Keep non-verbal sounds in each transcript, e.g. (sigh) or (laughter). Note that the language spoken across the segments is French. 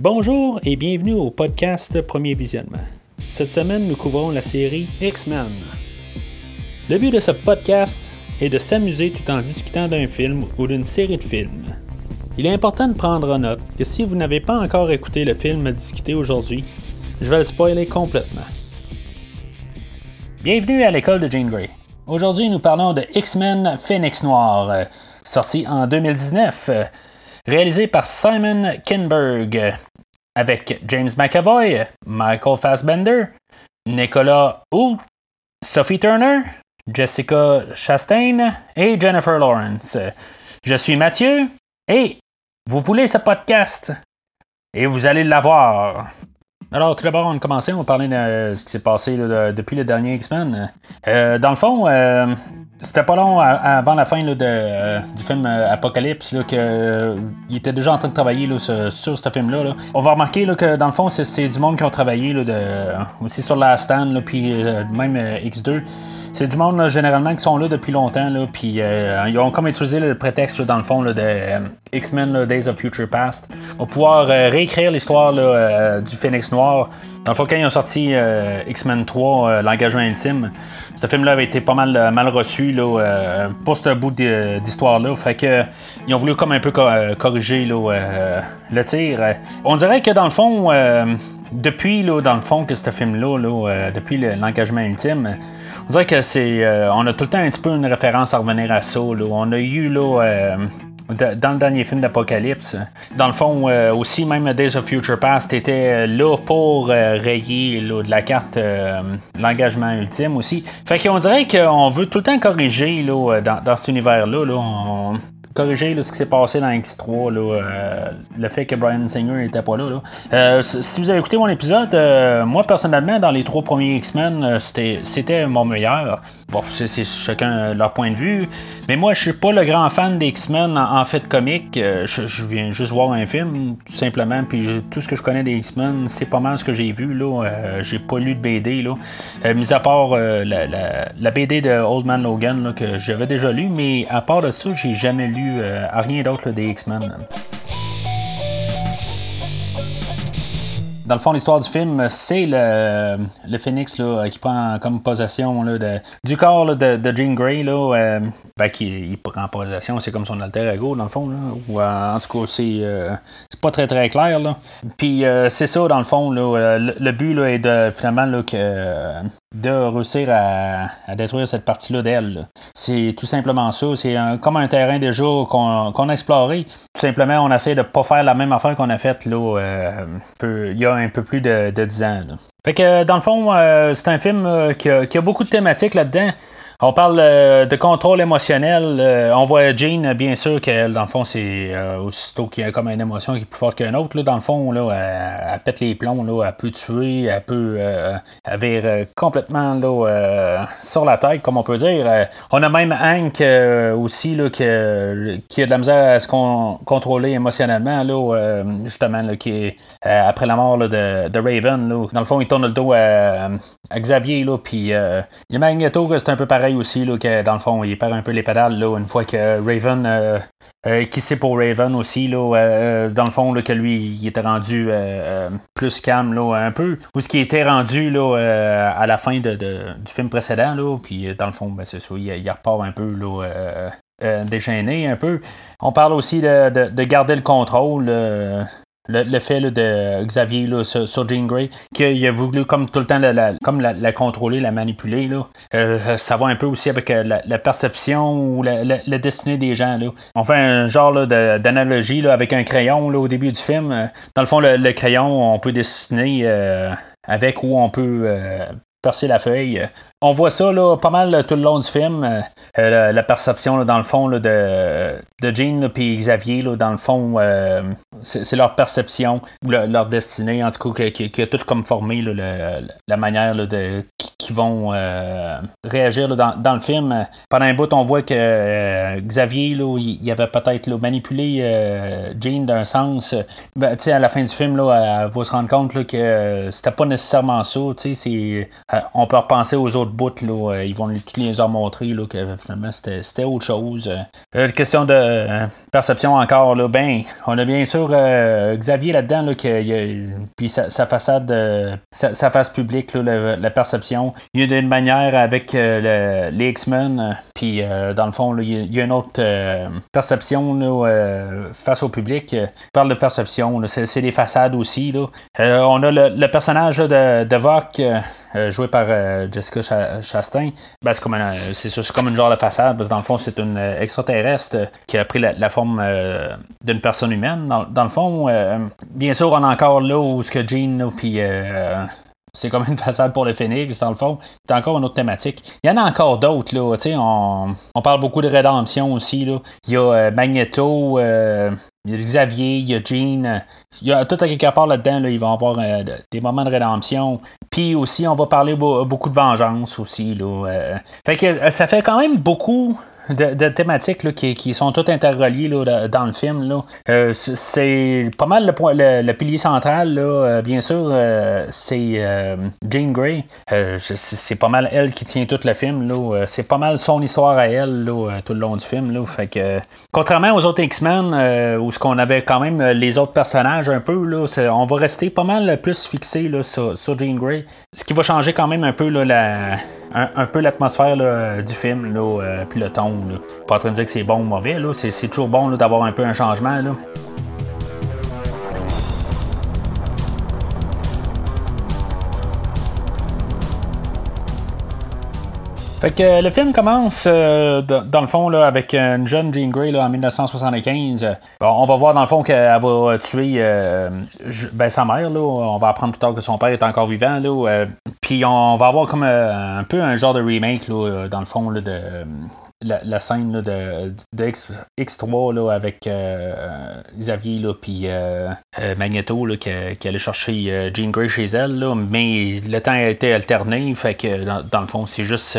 Bonjour et bienvenue au podcast Premier Visionnement. Cette semaine, nous couvrons la série X-Men. Le but de ce podcast est de s'amuser tout en discutant d'un film ou d'une série de films. Il est important de prendre en note que si vous n'avez pas encore écouté le film à discuter aujourd'hui, je vais le spoiler complètement. Bienvenue à l'école de Jean Grey. Aujourd'hui, nous parlons de X-Men Phoenix Noir, euh, sorti en 2019, euh, réalisé par Simon Kinberg, avec James McAvoy, Michael Fassbender, Nicolas Hu, Sophie Turner, Jessica Chastain et Jennifer Lawrence. Je suis Mathieu et vous voulez ce podcast? Et vous allez l'avoir. Alors, tout d'abord, on a commencé, on parlait de ce qui s'est passé depuis le dernier X-Men. Euh, dans le fond, euh, c'était pas long avant la fin euh, du film Apocalypse qu'il était déjà en train de travailler sur, ce film-là. On va remarquer que dans le fond, c'est du monde qui ont travaillé aussi sur la stand, puis même X2. C'est du monde généralement qui sont là depuis longtemps, là, puis ils ont comme utilisé le prétexte dans le fond de X-Men Days of Future Past pour pouvoir réécrire l'histoire du Phoenix Noir. Dans le fond, quand ils ont sorti X-Men 3, L'engagement ultime, ce film-là avait été pas mal, mal reçu là, pour ce bout d'histoire-là. Fait que ils ont voulu comme un peu corriger le tir. On dirait que dans le fond, depuis là, dans le fond que ce film-là, depuis l'engagement ultime, on dirait que c'est. on a tout le temps un petit peu une référence à revenir à ça. On a eu là dans le dernier film d'Apocalypse. Dans le fond, euh, aussi, même Days of Future Past était là pour euh, rayer de la carte euh, l'engagement ultime aussi. Fait qu'on dirait qu'on veut tout le temps corriger là, dans, dans cet univers-là. Là, corriger ce qui s'est passé dans X3, euh, le fait que Brian Singer n'était pas là. Euh, si vous avez écouté mon épisode, euh, moi personnellement, dans les trois premiers X-Men, c'était mon meilleur. Bon, c'est chacun leur point de vue. Mais moi, je suis pas le grand fan des X-Men en, fait comique. Je, viens juste voir un film, tout simplement. Puis tout ce que je connais des X-Men, c'est pas mal ce que j'ai vu. là. j'ai pas lu de BD. Là. mis à part la, BD de Old Man Logan que j'avais déjà lu. Mais à part de ça, j'ai jamais lu euh, à rien d'autre des X-Men. Dans le fond, l'histoire du film, c'est le, le Phoenix là, qui prend comme possession de, du corps de, de, Jean Grey. Là, euh, ben, qui il prend possession, c'est comme son alter ego, dans le fond. Là, euh, en tout cas, c'est, c'est pas très très clair. Là. Puis c'est ça, dans le fond. Là, le, but là, est de finalement là, que de réussir à, détruire cette partie-là d'elle. C'est tout simplement ça. C'est comme un terrain déjà qu'on a exploré. Tout simplement, on essaie de pas faire la même affaire qu'on a faite euh, il y a un peu plus de, de 10 ans. Fait que dans le fond, euh, c'est un film euh, qui a, beaucoup de thématiques là-dedans. On parle euh, de contrôle émotionnel. Euh, on voit Jean, bien sûr, qu'elle, dans le fond, c'est euh, aussitôt qu'il y a comme une émotion qui est plus forte qu'une autre. Là, dans le fond, là, elle, pète les plombs, là, elle peut tuer, elle peut elle complètement là, sur la tête, comme on peut dire. on a même Hank aussi là, qui, a de la misère à se contrôler émotionnellement, là, justement, là, qui est après la mort de, de, Raven. Là, dans le fond, il tourne le dos à, Xavier, là, puis il y a Magneto, c'est un peu pareil aussi, là, que dans le fond, il perd un peu les pédales là, une fois que Raven, euh, euh, qui c'est pour Raven aussi, là, euh, dans le fond, que lui, il était rendu plus calme là, un peu, ou ce qui était rendu là, à la fin de, du film précédent, là, puis dans le fond, ben, c'est ça, il, repart un peu là, déchaîné un peu. On parle aussi de garder le contrôle le, fait de Xavier là, sur, Jean Grey, qu'il a voulu comme tout le temps la, comme la, contrôler, la manipuler. Là. Euh, ça va un peu aussi avec euh, la, perception ou la, destinée des gens. Là. On fait un genre d'analogie avec un crayon là, au début du film. Dans le fond, le, crayon, on peut dessiner euh, avec ou on peut percer la feuille. On voit ça là, pas mal tout le long du film. Euh, la, perception, dans le fond, de, de Jean et Xavier, dans le fond, euh, c'est leur perception, leur, destinée, en tout cas, qui, a tout comme formé la manière de, qui, vont réagir dans, le film. Pendant un bout, on voit que Xavier, il, avait peut-être manipulé Jean d'un sens. Ben, à la fin du film, là, elle va se rendre compte que c'était pas nécessairement ça. on peut repenser aux autres bouts. Là, ils vont les leur montrer que finalement c'était autre chose. question de perception encore, là, ben, on a bien sûr Xavier là-dedans, là, puis sa, façade, sa, face publique, la, perception. Il y a une manière avec les X-Men, puis dans le fond, il y, a une autre perception face au public. parle de perception, c'est des façades aussi. On a le, personnage de, de joué par Jessica Chastain. Ben, c'est comme, c'est, comme une genre de façade, parce que dans le fond, c'est une extraterrestre qui a pris la, forme d'une personne humaine. Dans, le fond, bien sûr, on est encore là où ce que Jean, puis c'est comme (laughs) une façade pour le Phoenix, dans le fond. C'est encore une autre thématique. Il y en a encore d'autres, là. On, on parle beaucoup de rédemption aussi, là. Il y a euh, Magneto, euh, il y a Xavier, il y a Jean. Il y a tout à quelque part là-dedans, là, il va y avoir euh, des moments de rédemption. Puis aussi, on va parler beaucoup de vengeance aussi, là. fait que ça fait quand même beaucoup de, thématiques qui, sont toutes interreliées dans le film. Euh, c'est pas mal le, le, pilier central, là, euh, bien sûr, euh, c'est Jane Grey. c'est pas mal elle qui tient tout le film. c'est pas mal son histoire à elle tout le long du film. Là, fait que, contrairement aux autres X-Men, où ce qu'on avait quand même les autres personnages un peu, là, on va rester pas mal plus fixé sur, sur Jean Grey. Ce qui va changer quand même un peu l'atmosphère du film, euh, puis le ton. Pas en train de dire que c'est bon ou mauvais, c'est, toujours bon d'avoir un peu un changement. Fait que euh, le film commence euh, dans le fond là, avec une jeune Jean Grey là, en 1975. on va voir dans le fond qu'elle va tuer ben, sa mère. Là. On va apprendre plus tard que son père est encore vivant. Là. Puis on va avoir comme un peu un genre de remake là, dans le fond là, de la, scène de, X, 3 là, avec euh, Xavier puis euh, euh, Magneto là, qui, allait chercher Jean Grey chez elle, là, mais le temps a été alterné, fait que dans, le fond, c'est juste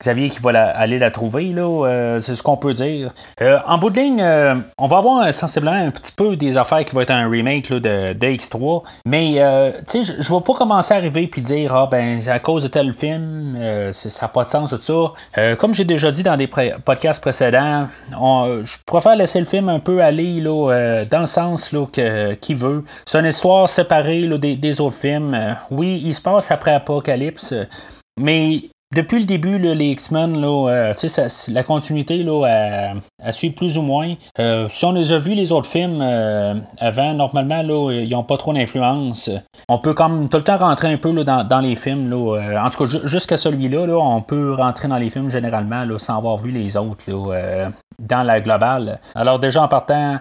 Xavier qui va aller la trouver, c'est ce qu'on peut dire. en bout de ligne, on va avoir sensiblement un petit peu des affaires qui vont être un remake de, X3, mais je vais pas commencer à arriver puis dire ah ben à cause de tel film, ça n'a pas de sens tout ça. comme j'ai déjà dit dans des podcasts précédents, je préfère laisser le film un peu aller là, euh, dans le sens qu'il veut. C'est une histoire séparée des, des, autres films. Euh, oui, il se passe après Apocalypse, mais depuis le début, les X-Men, euh, la continuité là, suit plus ou moins. Euh, si on les a vus les autres films euh, avant, normalement, ils n'ont pas trop d'influence. On peut comme tout le temps rentrer un peu dans, les films. En tout cas, jusqu'à celui-là, là, on peut rentrer dans les films généralement sans avoir vu les autres dans la globale. Alors déjà en partant,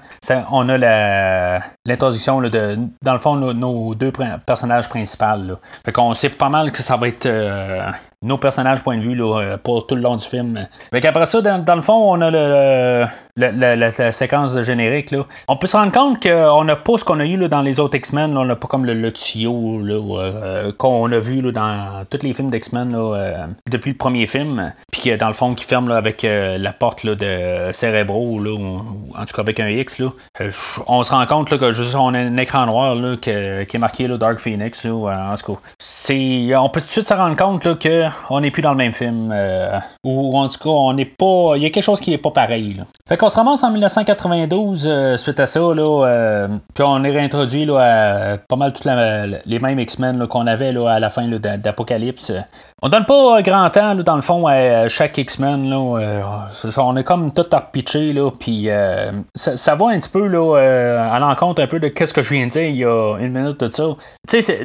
on a l'introduction de, dans le fond, nos, deux personnages principaux. Fait qu'on sait pas mal que ça va être nos personnages point de vue là, euh, pour tout le long du film. Fait qu'après ça, dans, le fond, on a le, la, séquence de générique. Là. On peut se rendre compte qu'on n'a pas ce qu'on a eu là, dans les autres X-Men. On n'a pas comme le, tuyau euh, qu'on a vu dans tous les films d'X-Men euh, depuis le premier film. Puis dans le fond, qui ferme avec la porte de Cérébro, en tout cas avec un X. On se rend compte que juste, on a un écran noir là, qui est marqué Dark Phoenix. en tout cas, on peut tout de suite se rendre compte que on n'est plus dans le même film. Euh, ou en tout cas, on n'est pas. Il y a quelque chose qui n'est pas pareil. Fait qu'on se ramasse en 1992 euh, suite à ça, euh, puis on est réintroduit là, à pas mal toutes les mêmes X-Men qu'on avait là, à la fin d'Apocalypse. On donne pas grand temps, dans le fond, à chaque X-Men. on est comme tout pitché, là, puis ça, va un petit peu là, à l'encontre un peu de ce que je viens de dire il y a une minute de ça.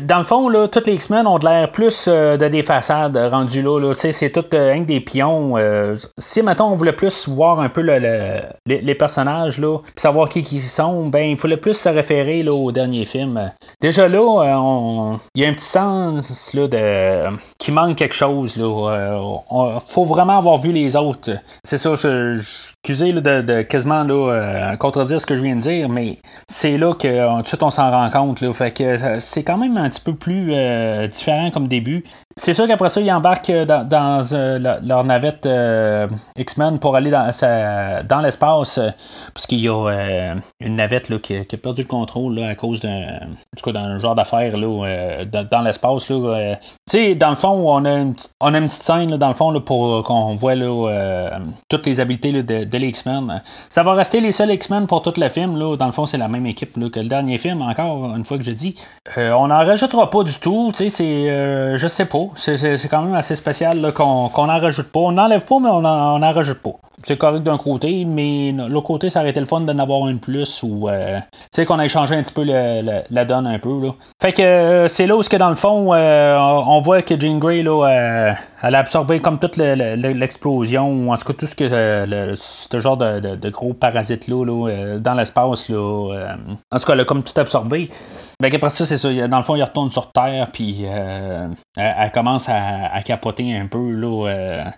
dans le fond, là, tous les X-Men ont de l'air plus de des façades rendu là. c'est tout euh, des pions. Euh, si, maintenant on voulait plus voir un peu les, personnages, là, puis savoir qui ils sont, ben, il fallait plus se référer là, au dernier film. Déjà là, euh, il y a un petit sens là, de, qui manque chose. Il faut vraiment avoir vu les autres. C'est ça, je, excusez de, quasiment là, contredire ce que je viens de dire, mais c'est là que tout de suite on s'en rend compte. Là, fait que c'est quand même un petit peu plus différent comme début. C'est sûr qu'après ça, ils embarquent dans, leur navette X-Men pour aller dans, dans l'espace, puisqu'il y a une navette là, qui, a perdu le contrôle à cause d'un genre d'affaire dans, l'espace. tu sais, dans le fond, on a une, petite scène dans le fond pour qu'on voit toutes les habiletés de, de l'X-Men. Ça va rester les seuls X-Men pour tout le film. Là. Dans le fond, c'est la même équipe que le dernier film, encore une fois que je dis. Euh, on n'en rajoutera pas du tout. C'est, euh, je sais pas. C'est, quand même assez spécial qu'on n'en rajoute pas. On n'enlève pas, mais on n'en rajoute pas c'est correct d'un côté, mais l'autre côté, ça aurait été le fun d'en avoir une plus ou euh, qu'on a échangé un petit peu la donne un peu. Fait que euh, c'est là où, dans le fond, euh, on voit que Jean Grey, là, elle a absorbé comme toute l'explosion, en tout cas tout ce que ce genre de, gros parasites-là là, dans l'espace. En tout cas, elle a comme tout absorbé. Ben, après ça, c'est ça. Dans le fond, il retourne sur Terre, puis elle, commence à, capoter un peu. Là,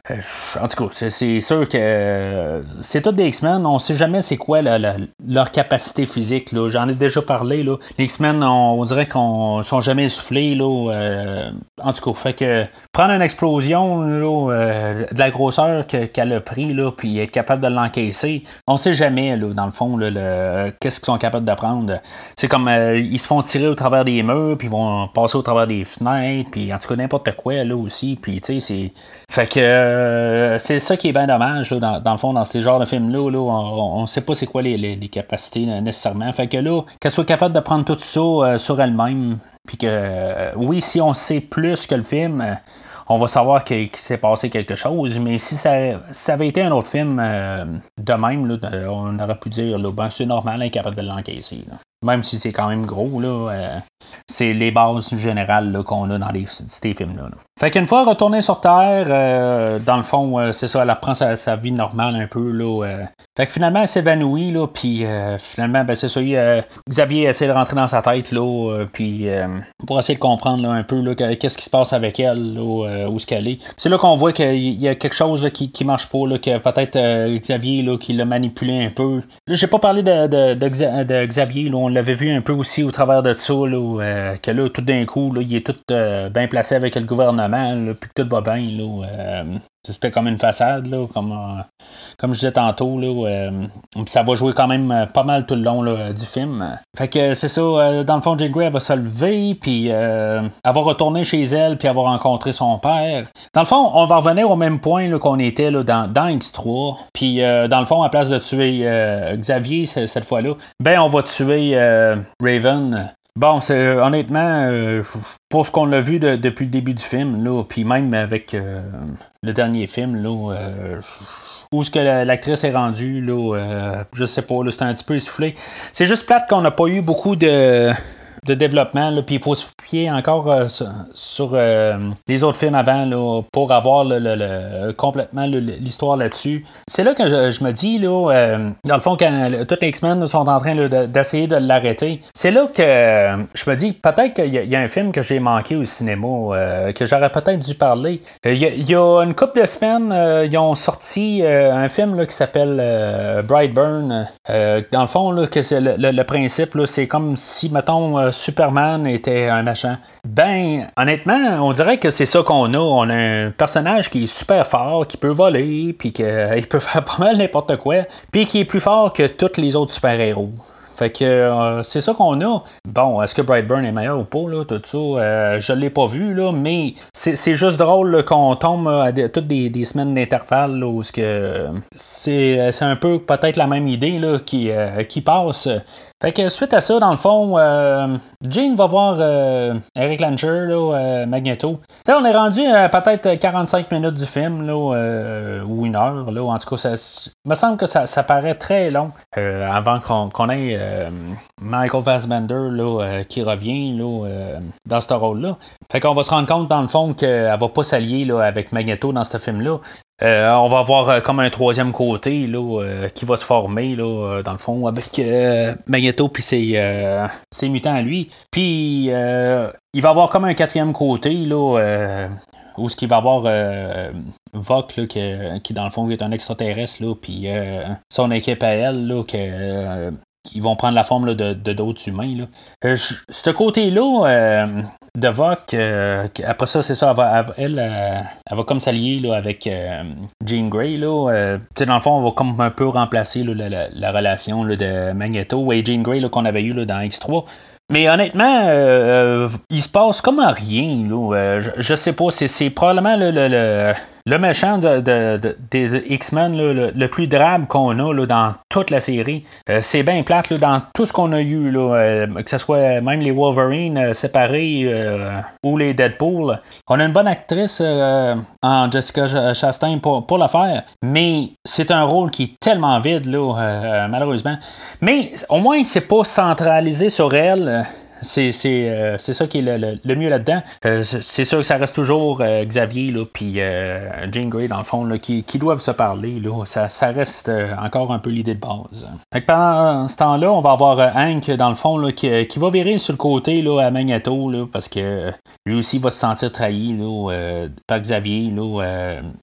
en tout cas, c'est sûr que euh, c'est tout des X-Men. On sait jamais c'est quoi leur capacité physique. J'en ai déjà parlé. Là. Les X-Men, on, dirait qu'on sont jamais essoufflés. Là, euh, en tout cas, fait que prendre une explosion euh, de la grosseur qu'elle a pris, là, puis être capable de l'encaisser, on sait jamais, là, dans le fond, qu'est-ce qu'ils sont capables de prendre. C'est comme ils se font tirer au travers des murs, puis ils vont passer au travers des fenêtres, puis en tout cas n'importe quoi là aussi. Puis tu sais, c'est. Fait que c'est ça qui est bien dommage là, dans, le fond, dans ces genres de films-là, on ne sait pas c'est quoi les, capacités nécessairement. Fait que là, qu'elle soit capable de prendre tout ça euh, sur elle-même, puis que, euh, oui, si on sait plus que le film, euh, on va savoir qu'il s'est passé quelque chose, mais si ça, avait été un autre film de même, on aurait pu dire, là, ben, c'est normal, incapable de l'encaisser. Même si c'est quand même gros, là, c'est les bases générales qu'on a dans les, ces films-là. Fait qu'une fois retournée sur Terre, euh, dans le fond, euh, c'est ça, elle reprend sa, vie normale un peu. Là, euh. Fait que finalement, elle s'évanouit, là, puis finalement, ben, c'est ça, Xavier essaie de rentrer dans sa tête, là, puis pour essayer de comprendre un peu là, qu'est-ce qui se passe avec elle, là, où ce qu'elle est. C'est là qu'on voit qu'il y a quelque chose là, qui, qui marche pas, là, que peut-être Xavier là, qui l'a manipulé un peu. Là, j'ai pas parlé de, de, Xavier, là, on l'avait vu un peu aussi au travers de ça, là, que là, tout d'un coup, là, il est tout bien placé avec le gouvernement puis que tout va bien. Là, euh, c'était comme une façade, là, comme, euh, comme je disais tantôt. Là, euh, ça va jouer quand même pas mal tout le long du film. Fait que c'est ça, dans le fond, Jane Grey, elle va se lever, puis elle va retourner chez elle, puis elle va rencontrer son père. Dans le fond, on va revenir au même point qu'on était là, dans, dans X3. Puis dans le fond, à place de tuer Xavier cette fois-là, ben on va tuer Raven. Bon, c'est honnêtement, pour ce qu'on a vu depuis le début du film, là, puis même avec euh, le dernier film, là, euh, où ce que l'actrice est rendue, là, euh, je sais pas, c'était un petit peu essoufflé. C'est juste plate qu'on n'a pas eu beaucoup de de développement, puis il faut se fier encore euh, sur, euh, les autres films avant là, pour avoir le, complètement l'histoire là-dessus. C'est là que je, me dis, là, euh, dans le fond, quand tous les X-Men sont en train d'essayer de, l'arrêter, c'est là que je me dis, peut-être qu'il y, a un film que j'ai manqué au cinéma, que j'aurais peut-être dû parler. Il y, a une couple de semaines, ils ont sorti un film là, qui s'appelle Brightburn. dans le fond, que c'est le, principe, c'est comme si, mettons, Superman était un machin. Ben, honnêtement, on dirait que c'est ça qu'on a. On a un personnage qui est super fort, qui peut voler, puis qu'il (laughs) peut faire pas mal n'importe quoi, puis qui est plus fort que tous les autres super-héros. Fait que euh, c'est ça qu'on a. Bon, est-ce que Brightburn est meilleur ou pas, tout ça? Euh, je l'ai pas vu, là, mais c'est juste drôle qu'on tombe à toutes des, semaines d'intervalle où c'est un peu peut-être la même idée là, qui, euh, qui passe. Fait que suite à ça, dans le fond, euh, Jane va voir euh, Eric Lancher, euh, Magneto. On est rendu à peut-être 45 minutes du film, là, ou une heure. Là, en tout cas, ça me semble que ça, paraît très long avant qu'on ait Michael Fassbender là, qui revient là, dans ce rôle-là. Fait qu'on va se rendre compte, dans le fond, qu'elle va pas s'allier avec Magneto dans ce film-là. Euh, on va avoir euh, comme un troisième côté là, euh, qui va se former là, dans le fond avec Magneto puis ses, mutants à lui. Puis il va avoir comme un quatrième côté là, où ce qu'il va avoir Vok là, qui, dans le fond est un extraterrestre là, son équipe à elle là, que qui vont prendre la forme de, d'autres humains. Là. ce côté-là de Vok, après ça, c'est ça, elle, elle, va comme s'allier avec Jean Grey. Là, dans le fond, on va comme un peu remplacer la, relation de Magneto et Jean Grey qu'on avait eu dans X3. Mais honnêtement, euh, il se passe comme rien. Là. je, je, sais pas, c'est, probablement le, le, le méchant de, de, des X-Men, le, plus drabe qu'on a là, dans toute la série, euh, c'est bien plate là, dans tout ce qu'on a eu, là, euh, que ce soit même les Wolverine euh, séparés ou les Deadpool. On a une bonne actrice en Jessica Chastain pour, pour le faire, mais c'est un rôle qui est tellement vide, là, malheureusement. Mais au moins, c'est pas centralisé sur elle. Euh, c'est, ça qui est le, mieux là-dedans. Euh, c'est sûr que ça reste toujours euh, Xavier puis Jean Grey, dans le fond, qui, doivent se parler. Ça, reste encore un peu l'idée de base. pendant ce temps-là, on va avoir Hank, dans le fond, qui, va virer sur le côté là, à Magneto, parce que lui aussi va se sentir trahi par Xavier,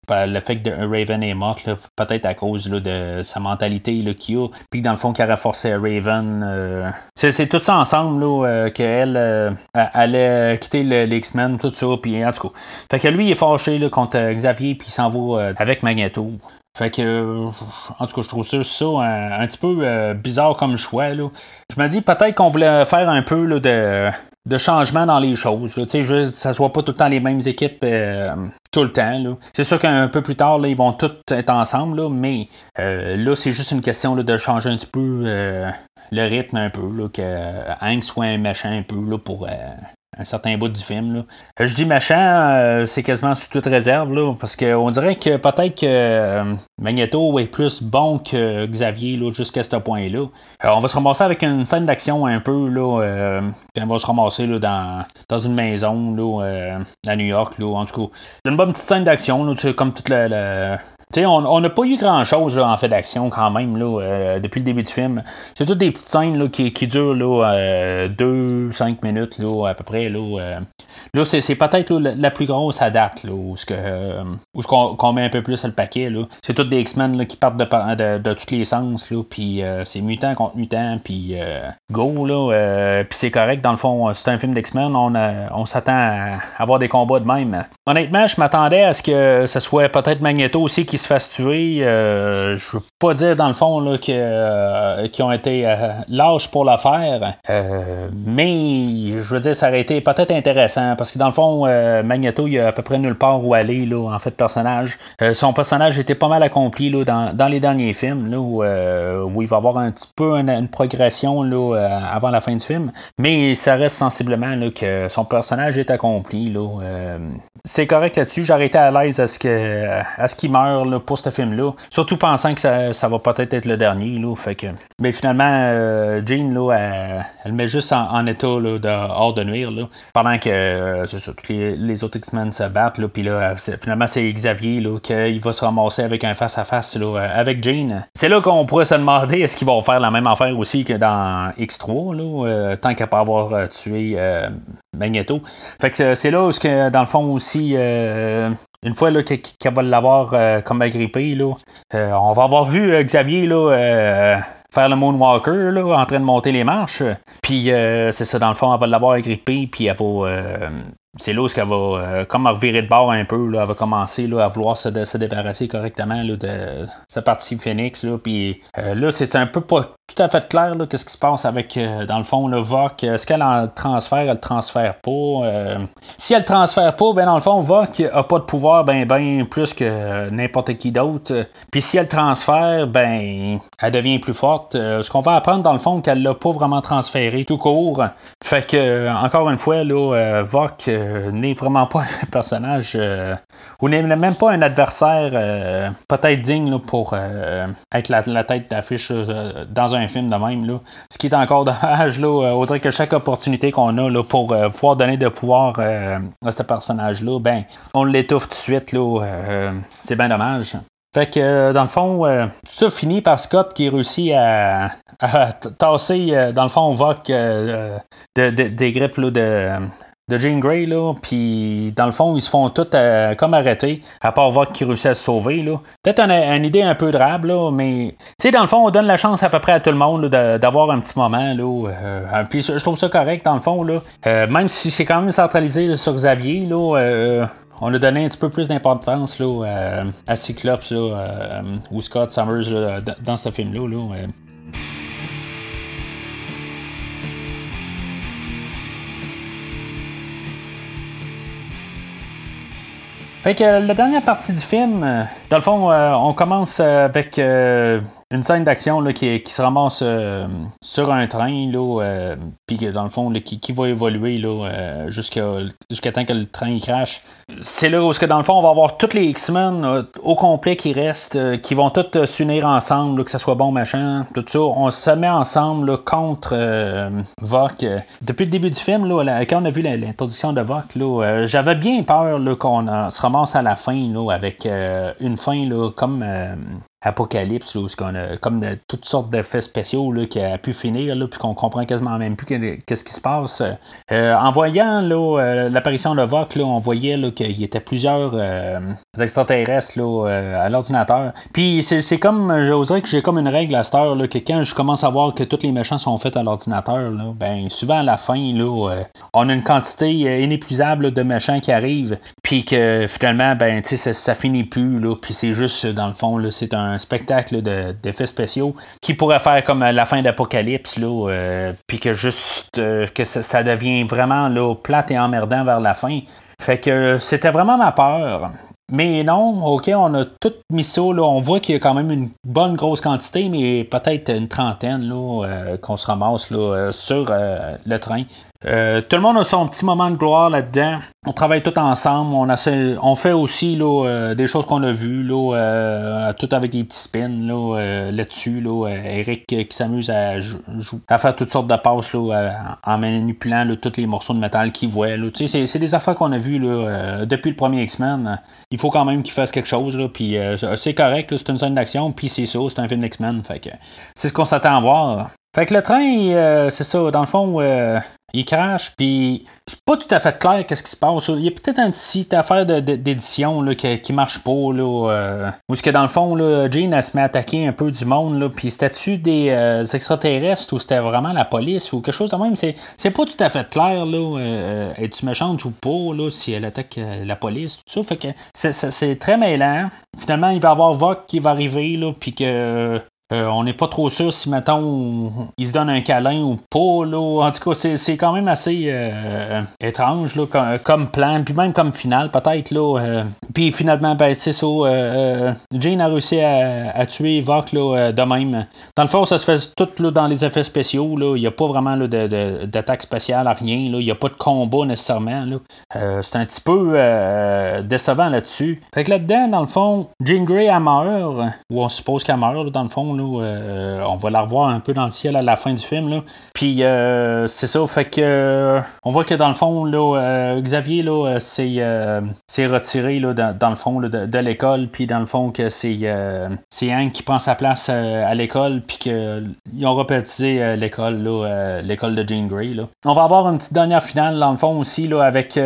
par le fait que Raven est morte, peut-être à cause de sa mentalité qu'il a, puis dans le fond, qui aurait forcé Raven. c'est, tout ça ensemble qu'elle euh, allait quitter les X-Men, tout ça, puis en tout cas. Fait que lui, il est fâché là, contre euh, Xavier, puis il s'en va euh, avec Magneto. Fait que, en tout cas, je trouve ça, un, petit peu bizarre comme choix. Là. Je me dis peut-être qu'on voulait faire un peu là, de, de changement dans les choses. Tu sais, que ça soit pas tout le temps les mêmes équipes tout le temps. C'est sûr qu'un peu plus tard, là, ils vont tous être ensemble, là, mais là, c'est juste une question de changer un petit peu le rythme un peu, là, que Hank soit un machin un peu là, pour euh, un certain bout du film. Là. Euh, je dis machin, euh, c'est quasiment sous toute réserve, là, parce qu'on dirait que peut-être que Magneto est plus bon que Xavier jusqu'à ce point-là. on va se ramasser avec une scène d'action un peu, là, on va se ramasser là, dans, dans une maison là, à New York, là, en tout cas. Une bonne petite scène d'action, comme toute la, on n'a pas eu grand-chose en fait d'action quand même là, euh, depuis le début du film. C'est toutes des petites scènes là, qui, qui, durent 2-5 euh, minutes là, à peu près. Là, euh. là c'est, peut-être la, plus grosse à date là, où, que, où qu'on, met un peu plus le paquet. Là. C'est toutes des X-Men qui partent de, de, tous les sens. Là, c'est mutant contre mutant. Puis go. Là, puis c'est correct. Dans le fond, c'est un film d'X-Men. On, on s'attend à avoir des combats de même. Honnêtement, je m'attendais à ce que ce soit peut-être Magneto aussi qui se fasse tuer. Euh, je veux pas dire dans le fond là, euh, qu'ils ont été euh, lâches pour la faire, mais je veux dire, ça aurait été peut-être intéressant parce que dans le fond, Magneto, il y a à peu près nulle part où aller là, en fait, personnage. son personnage était pas mal accompli là, dans, les derniers films, là, où, il va avoir un petit peu une, progression là, avant la fin du film, mais ça reste sensiblement là, que son personnage est accompli. Là, c'est correct là-dessus. J'aurais été à l'aise à ce à ce qu'il pour ce film-là. Surtout pensant que ça, va peut-être être le dernier. Là, fait que... Mais finalement, euh, Jean, là, elle, met juste en, état là, de, hors de nuire. Là, pendant que euh, ça, tous les, autres X-Men se battent. Là, puis là, finalement, c'est Xavier là, qui va se ramasser avec un face-à-face là, avec Jean. C'est là qu'on pourrait se demander est-ce qu'ils vont faire la même affaire aussi que dans X3, là, euh, tant qu'à pas avoir tué Magneto. Fait que c'est là où, que, dans le fond aussi, une fois qu'elle va l'avoir euh, comme agrippé, là, euh, on va avoir vu euh, Xavier là, faire le Moonwalker là, en train de monter les marches. Puis c'est ça, dans le fond, elle va l'avoir agrippé, puis elle va c'est là où elle va comme revirer de bord un peu. Là, elle va commencer là, à vouloir se, débarrasser correctement de sa partie Phoenix. Là, puis là, c'est un peu pas tout à fait clair qu'est-ce qui se passe avec, euh, dans le fond, le VOC. Est-ce qu'elle en transfère, elle transfère pas? si elle transfère pas, ben dans le fond, VOC a pas de pouvoir ben ben plus que n'importe qui d'autre. Puis si elle transfère, ben elle devient plus forte. ce qu'on va apprendre dans le fond, qu'elle l'a pas vraiment transféré tout court. Fait que, encore une fois, là, VOC euh, n'est vraiment pas un personnage euh, ou n'est même pas un adversaire euh, peut-être digne pour être la, tête d'affiche dans un film de même. Là. Ce qui est encore (laughs) dommage, là, autant que chaque opportunité qu'on a là, pour pouvoir donner de pouvoir à ce personnage-là, ben, on l'étouffe tout de suite. Là, c'est bien dommage. Fait que, dans le fond, tout ça finit par Scott qui réussit à, tasser, dans le fond, Voc de, des grippes de, de Jean Grey, là, puis dans le fond, ils se font tous euh, comme arrêter, à part voir qui réussit à se sauver. Là. Peut-être une, idée un peu drabe, là, mais tu sais, dans le fond, on donne la chance à peu près à tout le monde d'avoir un petit moment. Là, euh, puis je trouve ça correct, dans le fond, là. même si c'est quand même centralisé sur Xavier, là, on a donné un petit peu plus d'importance là, à Cyclops là, ou Scott Summers dans ce film-là. Là, Fait que la dernière partie du film, euh, dans le fond, euh, on commence avec euh, une scène d'action qui, qui, se ramasse euh, sur un train, là, euh, puis dans le fond, qui, qui, va évoluer euh, jusqu'à temps que le train crache. C'est là où, dans le fond, on va avoir tous les X-Men au complet qui restent, qui vont tous s'unir ensemble, que ça soit bon, machin, tout ça. On se met ensemble contre Vok. Depuis le début du film, là, quand on a vu l'introduction de Vok, là, j'avais bien peur qu'on se ramasse à la fin là, avec une fin là, comme Apocalypse, où on a comme toutes sortes d'effets spéciaux là, qui a pu finir, là, puis qu'on comprend quasiment même plus qu'est-ce qui se passe. Euh, en voyant euh, l'apparition de Vox, on voyait qu'il y était plusieurs euh, extraterrestres à l'ordinateur. Puis c'est comme, j'oserais que j'ai comme une règle à cette heure, que quand je commence à voir que tous les méchants sont faits à l'ordinateur, ben souvent à la fin, là, on a une quantité inépuisable de méchants qui arrivent, puis que finalement, ben, ça, ça finit plus, puis c'est juste, dans le fond, c'est un spectacle d'effets spéciaux qui pourrait faire comme la fin d'Apocalypse, là, euh, puis que juste euh, que ça, devient vraiment là, plate et emmerdant vers la fin. Fait que c'était vraiment ma peur. Mais non, ok, on a tout mis ça, là, on voit qu'il y a quand même une bonne grosse quantité, mais peut-être une trentaine là, euh, qu'on se ramasse là, sur le train. Euh, tout le monde a son petit moment de gloire là-dedans. On travaille tout ensemble. On, on fait aussi là, euh, des choses qu'on a vues, là, euh, tout avec des petits spins là, là-dessus. Là, Eric qui s'amuse à, à faire toutes sortes de passes là, en manipulant tous les morceaux de métal qu'il voit. C'est, c'est des affaires qu'on a vues là, depuis le premier X-Men. Il faut quand même qu'il fasse quelque chose. Là, puis, c'est correct, c'est une scène d'action. Puis c'est ça, c'est un film que, c'est ce qu'on s'attend à voir. Fait que le train, c'est ça, dans le fond, il crache, puis c'est pas tout à fait clair qu'est-ce qui se passe. Il y a peut-être une petite affaire d'édition qui, qui marche pas. Là, euh, où ce que dans le fond, là, Jean elle se met à attaquer un peu du monde, là, puis c'était-tu des euh, extraterrestres ou c'était vraiment la police ou quelque chose de même? C'est, pas tout à fait clair, là, euh, est-tu méchante ou pas, là, si elle attaque la police, tout ça. Fait que c'est, très mêlant. Finalement, il va y avoir Vok qui va arriver, là, puis que euh, on n'est pas trop sûr si, mettons, il se donne un câlin ou pas. Là. En tout cas, c'est quand même assez euh, étrange là, comme, plan, puis même comme finale, peut-être. là. Euh. puis finalement, ben, c'est ça. Jane a réussi à, tuer Vok là, de même. Dans le fond, ça se fait tout là, dans les effets spéciaux. Il n'y a pas vraiment d'attaque spéciale à rien. Il n'y a pas de combat nécessairement. c'est un petit peu décevant là-dessus. Fait que là-dedans, dans le fond, Jean Grey, a meurt, ou on suppose qu'elle meurt, dans le fond. Euh, on va la revoir un peu dans le ciel à la fin du film. Là. Puis euh, c'est ça, fait que euh, on voit que dans le fond, là, Xavier là, s'est, retiré là, dans, le fond de, l'école, puis dans le fond que c'est, c'est Hank qui prend sa place à l'école, puis qu'ils ont rebaptisé l'école, là, l'école de Jean Grey. On va avoir une petite dernière finale dans le fond aussi là, avec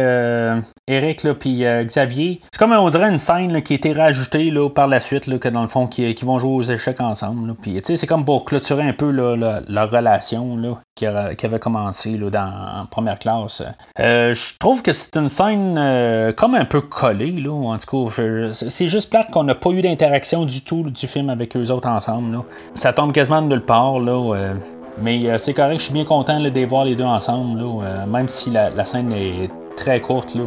Eric puis Xavier. C'est comme on dirait une scène qui a été rajoutée là, par la suite, là, que dans le fond, qui, vont jouer aux échecs ensemble. Puis, c'est comme pour clôturer un peu la, relation là, qui, avait commencé là, dans, en première classe. Euh, je trouve que c'est une scène euh, comme un peu collée. Là, en tout cas, c'est juste plate qu'on n'a pas eu d'interaction du tout du film avec eux autres ensemble. Ça tombe quasiment de nulle part. Là, euh, mais c'est correct, je suis bien content de les voir les deux ensemble, même si la, scène est très courte. Là.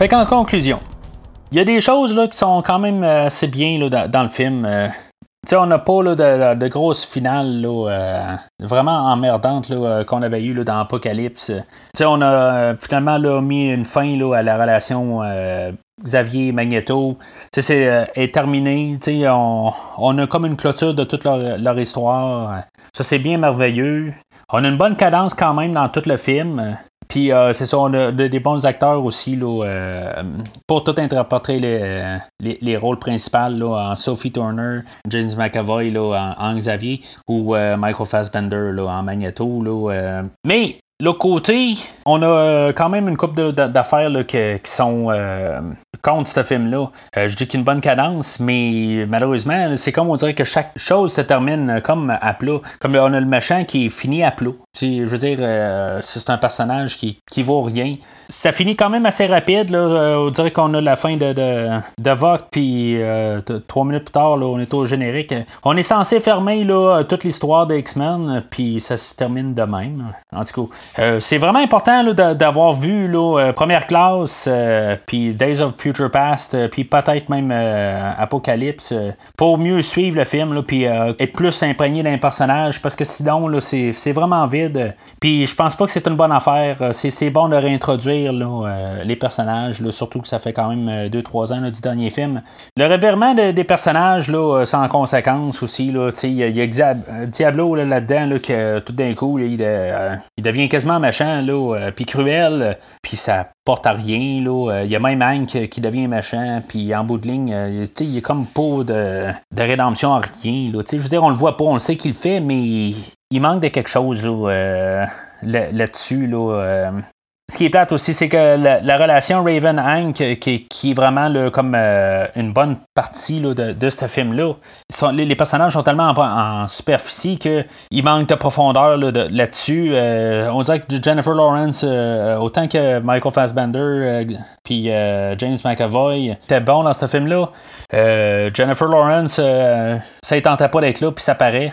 Fait qu'en conclusion, il y a des choses là, qui sont quand même euh, assez bien là, dans, le film. Euh. on n'a pas là, de, de, grosses finales là, euh, vraiment emmerdantes qu'on avait eu là, dans Apocalypse. sais, on a finalement là, mis une fin à la relation Xavier Magneto. C'est est terminé. On, a comme une clôture de toute leur, histoire. Ça, c'est bien merveilleux. On a une bonne cadence quand même dans tout le film. Puis c'est ça, on a des bons acteurs aussi là, pour tout interpréter les, les, rôles principaux là, en Sophie Turner, James McAvoy là, en, Xavier ou Michael Fassbender là, en Magneto. Mais L'autre côté, on a euh, quand même une couple d'affaires qui sont euh, contre ce film-là. Euh, je dis qu'une bonne cadence, mais malheureusement, c'est comme on dirait que chaque chose se termine comme à plat. Comme on a le méchant qui est fini à plat. Je veux dire, c'est un personnage qui, qui vaut rien. Ça finit quand même assez rapide. Là. On dirait qu'on a la fin de, de, de Vogue, puis trois minutes plus tard, on est au générique. On est censé fermer là, toute l'histoire des X-Men, puis ça se termine de même. En tout cas, euh, c'est vraiment important d'avoir vu là, euh, Première Classe, euh, puis Days of Future Past, puis peut-être même Apocalypse, pour mieux suivre le film, puis être plus imprégné d'un personnage, parce que sinon, c'est vraiment vide. Puis je pense pas que c'est une bonne affaire. C'est bon de réintroduire les personnages, surtout que ça fait quand même 2-3 ans du dernier film. Le revirement des personnages, là, sans conséquence aussi. Il y, a, Diablo là-dedans, que tout d'un coup, il, il devient quasiment méchant, là, euh, puis cruel, euh, puis ça porte à rien. Là. Euh, il y a même Hank qui devient méchant, puis en bout de ligne, il est comme pas de, de rédemption à rien. Là. Je veux dire, on le voit pas, on le sait qu'il le fait, mais il manque de quelque chose là, là-dessus. Là, ce qui est plate aussi, c'est que la, relation Raven-Hank, euh, qui, est vraiment comme euh, une bonne partie de, de, ce film-là, les, personnages sont tellement en, superficie qu'il manque de profondeur là-dessus. Euh, on dirait que Jennifer Lawrence, autant que Michael Fassbender puis James McAvoy, étaient bons dans ce film-là. Jennifer Lawrence, ça ne tentait pas d'être là, puis ça paraît.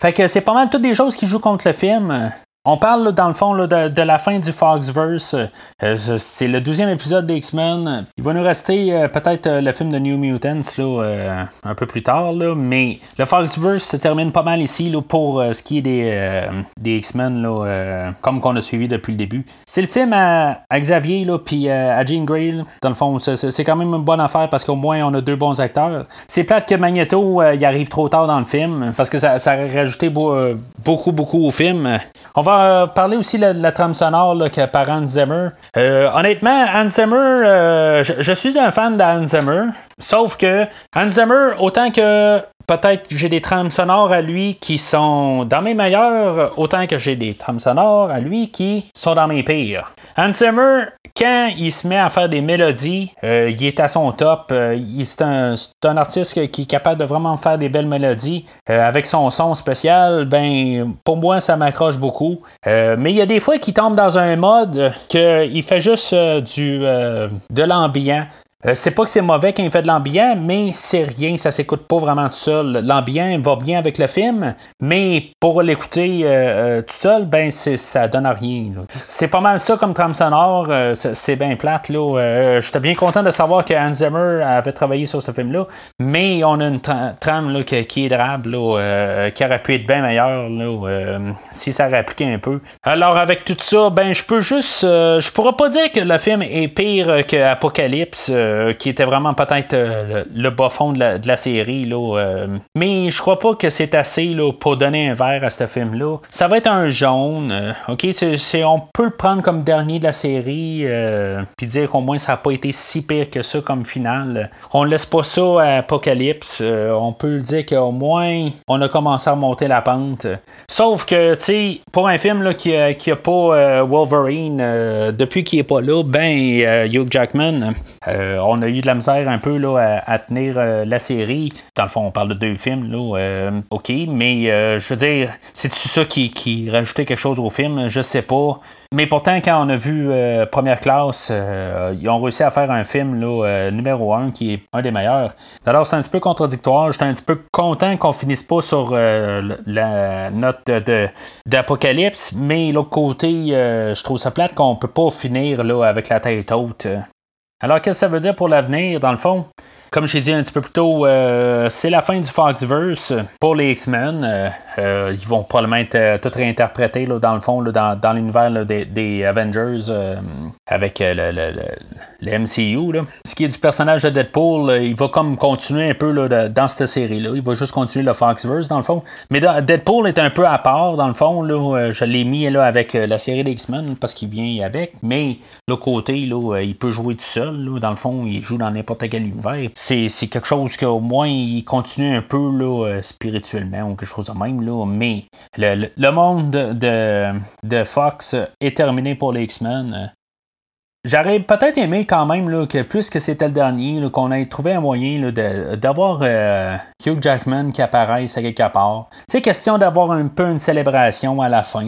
Fait que c'est pas mal toutes des choses qui jouent contre le film. On parle dans le fond de, la fin du Foxverse. Euh, c'est le deuxième épisode des X-Men. Il va nous rester euh, peut-être euh, le film de New Mutants un peu plus tard, mais le Foxverse se termine pas mal ici pour ce qui est des, X-Men, comme qu'on a suivi depuis le début. C'est le film à, Xavier puis à Jean Grey. Dans le fond, c'est quand même une bonne affaire parce qu'au moins on a deux bons acteurs. C'est plate que Magneto il arrive trop tard dans le film parce que ça, a rajouté beaucoup, beaucoup au film. Euh, parler aussi de la, trame sonore par Hans Zimmer. Euh, honnêtement, Hans Zimmer, euh, je, suis un fan d'Hans Zimmer. Sauf que Hans Zimmer, autant que peut-être j'ai des trames sonores à lui qui sont dans mes meilleurs, autant que j'ai des trames sonores à lui qui sont dans mes pires. Hans Zimmer, quand il se met à faire des mélodies, euh, il est à son top. Euh, c'est un, artiste qui est capable de vraiment faire des belles mélodies. Euh, avec son son spécial, ben pour moi ça m'accroche beaucoup. mais il y a des fois qu'il tombe dans un mode qu'il fait juste du de l'ambiant. Euh, c'est pas que c'est mauvais quand il fait de l'ambiant, mais c'est rien, ça s'écoute pas vraiment tout seul. L'ambiant va bien avec le film, mais pour l'écouter euh, euh, tout seul, ben ça donne à rien. C'est pas mal ça comme trame sonore, c'est bien plate. là. J'étais bien content de savoir que Hans Zimmer avait travaillé sur ce film-là, mais on a une trame là, qui, est drabe, qui aurait pu être bien meilleure si ça réappliquait un peu. Alors avec tout ça, ben je peux juste, je pourrais pas dire que le film est pire que Apocalypse. Euh, qui était vraiment peut-être euh, le, bas fond de la, série. Là, euh. mais je crois pas que c'est assez là, pour donner un verre à ce film-là. Ça va être un jaune. ok, c'est, on peut le prendre comme dernier de la série, puis dire qu'au moins ça n'a pas été si pire que ça comme finale. On laisse pas ça à Apocalypse. on peut dire qu'au moins on a commencé à remonter la pente. Sauf que, tu sais, pour un film là, qui, n'a pas Wolverine depuis qu'il est pas là, ben Hugh Jackman. Euh, on a eu de la misère un peu là, à, tenir euh, la série. Dans le fond, on parle de deux films, là, euh, OK, mais je veux dire, c'est ça qui, qui rajoutait quelque chose au film, je sais pas. Mais pourtant, quand on a vu Première Classe, ils ont réussi à faire un film là, numéro un qui est un des meilleurs. Alors, c'est un petit peu contradictoire. J'étais un petit peu content qu'on finisse pas sur la note d'Apocalypse, mais l'autre côté, je trouve ça plate qu'on peut pas finir là, avec la tête haute. Alors, qu'est-ce que ça veut dire pour l'avenir, dans le fond? Comme j'ai dit un petit peu plus tôt, c'est la fin du Foxverse pour les X-Men. ils vont probablement être tout réinterprétés dans le fond, dans, dans l'univers des, Avengers avec le, MCU. Ce qui est du personnage de Deadpool, il va comme continuer un peu dans cette série-là. Il va juste continuer le Foxverse dans le fond. Mais Deadpool est un peu à part dans le fond. Là, je l'ai mis là, avec la série des X-Men parce qu'il vient avec. Mais le côté, là, il peut jouer tout seul. dans le fond, il joue dans n'importe quel univers. C'est, quelque chose qu'au moins il continue un peu là, spirituellement ou quelque chose de même. Là. Mais le, monde de, de Fox est terminé pour les X-Men. J'aurais peut-être aimé quand même là, que puisque c'était le dernier, qu'on ait trouvé un moyen d'avoir euh, Hugh Jackman qui apparaisse à quelque part. C'est question d'avoir un peu une célébration à la fin.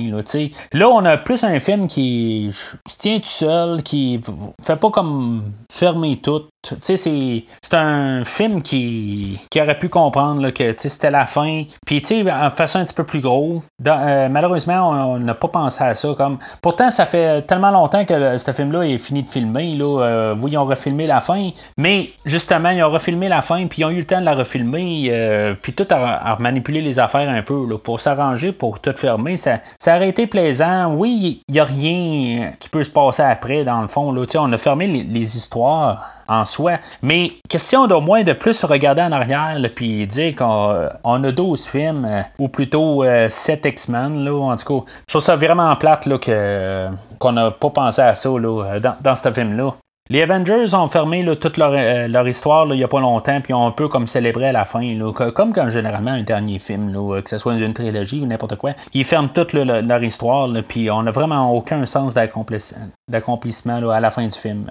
Là, on a plus un film qui se tient tout seul, qui fait pas comme fermer tout. C'est un film qui, qui aurait pu comprendre que c'était la fin. Puis en faisant un petit peu plus gros, euh, malheureusement, on n'a pas pensé à ça. Comme... Pourtant, ça fait tellement longtemps que ce film-là est fini de filmer. Là. Euh, oui, ils ont refilmé la fin, mais justement, ils ont refilmé la fin, puis ils ont eu le temps de la refilmer, euh, puis tout à, manipuler les affaires un peu pour s'arranger, pour tout fermer. Ça, ça aurait été plaisant. Oui, il n'y a rien qui peut se passer après, dans le fond. Là. On a fermé les histoires en soi. Mais question d'au moins de plus regarder en arrière, puis dire qu'on on a 12 films, euh, ou plutôt 7 euh, X-Men, là, en tout cas. Je trouve ça vraiment plate là, que, qu'on n'a pas pensé à ça là, dans, dans ce film-là. Les Avengers ont fermé là, toute leur, euh, histoire il n'y a pas longtemps, puis ont un peu comme célébré à la fin, là, comme généralement un dernier film, là, que ce soit une trilogie ou n'importe quoi. Ils ferment toute leur histoire, puis on n'a vraiment aucun sens d'accomplissement à la fin du film.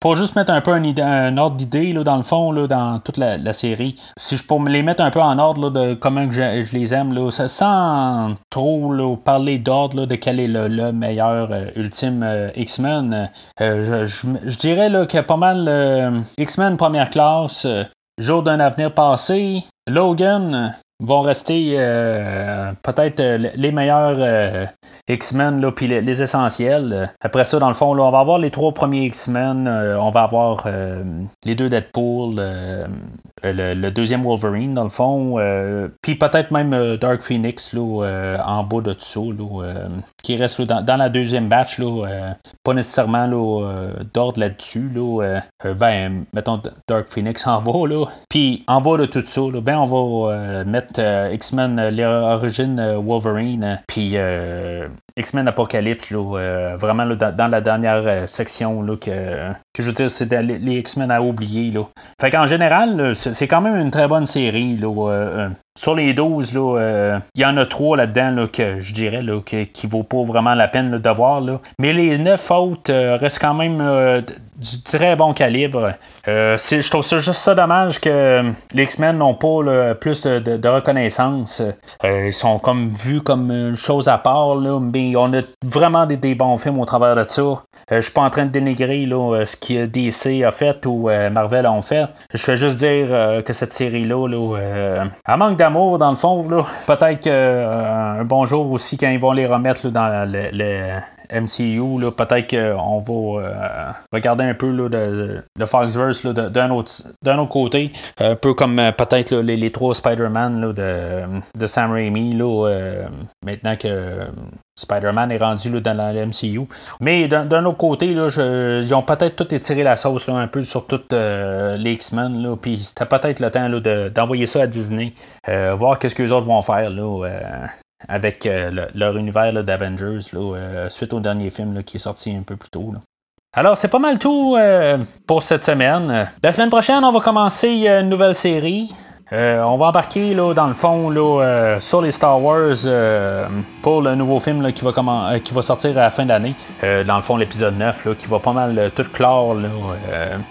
Pour juste mettre un peu un, ordre d'idée, dans le fond, là, dans toute la, série, si je les mettre un peu en ordre de comment je, les aime, là, sans trop parler d'ordre de quel est le, meilleur euh, ultime euh, X-Men, euh, je, dirais qu'il y a pas mal X-Men première classe, Jour d'un avenir passé, Logan, vont rester euh, peut-être euh, les meilleurs euh, X-Men, puis les, essentiels. Après ça, dans le fond, là, on va avoir les trois premiers X-Men, on va avoir les deux Deadpool, le, deuxième Wolverine, dans le fond, puis peut-être même Dark Phoenix là, en bas de tout ça, qui reste dans, la deuxième batch, là, pas nécessairement d'ordre là-dessus. Là, ben, mettons Dark Phoenix en bas, là. puis en bas de tout ça, ben, on va mettre euh, X-Men, euh, l'origine euh, Wolverine, puis X-Men Apocalypse, vraiment dans, la dernière section là, que, je veux dire, c'est les X-Men à oublier. Là. Fait qu'en général, c'est quand même une très bonne série. Là, sur les 12, il y en a trois là-dedans que je dirais qui vaut pas vraiment la peine de voir. Mais les neuf autres restent quand même du très bon calibre. Euh, je trouve ça juste ça dommage que les X-Men n'ont pas plus de, reconnaissance. Euh, ils sont comme vus comme une chose à part, là, on a vraiment des, bons films au travers de ça. Euh, je suis pas en train de dénigrer là, ce que DC a fait ou Marvel ont fait. Je fais juste dire que cette série-là, là, elle manque d'amour dans le fond. Peut-être qu'un bon jour aussi, quand ils vont les remettre dans le MCU, peut-être qu'on va euh, regarder un peu là, de, de Foxverse d'un autre, autre, côté. Un peu comme euh, peut-être les, les, trois Spider-Man de, de Sam Raimi, là, euh, maintenant que Spider-Man est rendu là, dans la MCU. Mais d'un autre côté, là, ils ont peut-être tout étiré la sauce là, un peu sur toutes les X-Men. Puis c'était peut-être le temps d'envoyer ça à Disney. voir qu'est-ce que les autres vont faire. Là, avec euh, leur univers d'Avengers euh, suite au dernier film qui est sorti un peu plus tôt. Alors, c'est pas mal tout euh, pour cette semaine. La semaine prochaine, on va commencer une nouvelle série. on va embarquer là, dans le fond là, sur les Star Wars pour le nouveau film qui, va sortir à la fin d'année. dans le fond, l'épisode 9 qui va pas mal tout clore,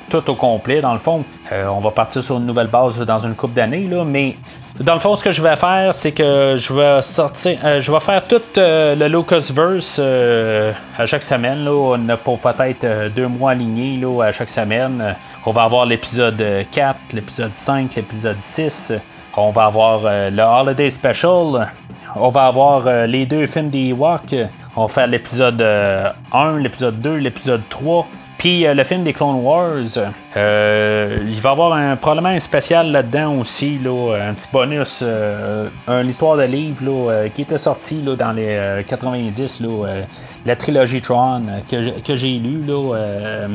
tout au complet. Dans le fond, on va partir sur une nouvelle base dans une coupe d'années, mais dans le fond, ce que je vais faire, c'est que je vais sortir, euh, je vais faire tout euh, le Lucasverse euh, à chaque semaine. Là. On a pour peut-être deux mois alignés là, à chaque semaine. On va avoir l'épisode 4, l'épisode 5, l'épisode 6. On va avoir le Holiday Special. On va avoir les deux films des Ewok. On va faire l'épisode 1, l'épisode 2, l'épisode 3. Puis le film des Clone Wars. Il va y avoir un, probablement un spécial là-dedans aussi, là, un petit bonus, une histoire de livre qui était sorti là, dans les 90, là, la trilogie Tron que, que j'ai lu. Là,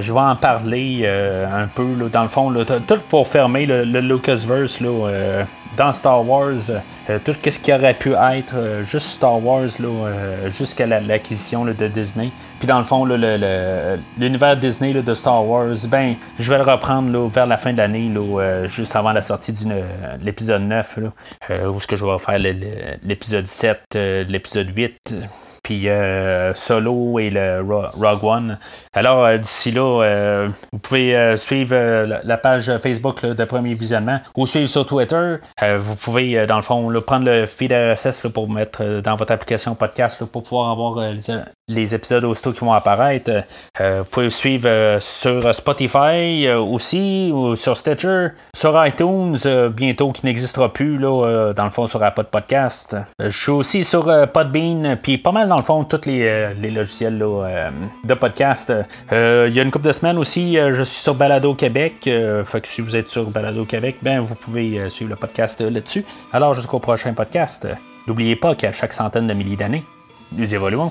je vais en parler un peu, là, dans le fond, là, tout pour fermer le, le Lucasverse. Là, dans Star Wars, euh, tout ce qui aurait pu être euh, juste Star Wars euh, jusqu'à l'acquisition de Disney. Puis dans le fond, l'univers Disney de Star Wars, ben, je vais le reprendre vers la fin de l'année, juste avant la sortie de l'épisode 9, où ce que je vais faire l'épisode 7, l'épisode 8 puis euh, Solo et le Rogue One. Alors, euh, d'ici là, euh, vous pouvez suivre la page Facebook de Premier Visionnement ou suivre sur Twitter. vous pouvez, dans le fond, prendre le feed RSS pour mettre dans votre application podcast pour pouvoir avoir les, épisodes aussitôt qui vont apparaître. vous pouvez suivre sur Spotify aussi, ou sur Stitcher, sur iTunes, bientôt qui n'existera plus, là, dans le fond, sur Apple Podcast. Je suis aussi sur Podbean, puis pas mal dans le fond, tous les, euh, logiciels euh, de podcast. Euh, il y a une couple de semaines aussi, je suis sur Balado Québec. fait que si vous êtes sur Balado Québec, ben, vous pouvez suivre le podcast là-dessus. Alors, jusqu'au prochain podcast. N'oubliez pas qu'à chaque centaine de milliers d'années, nous évoluons.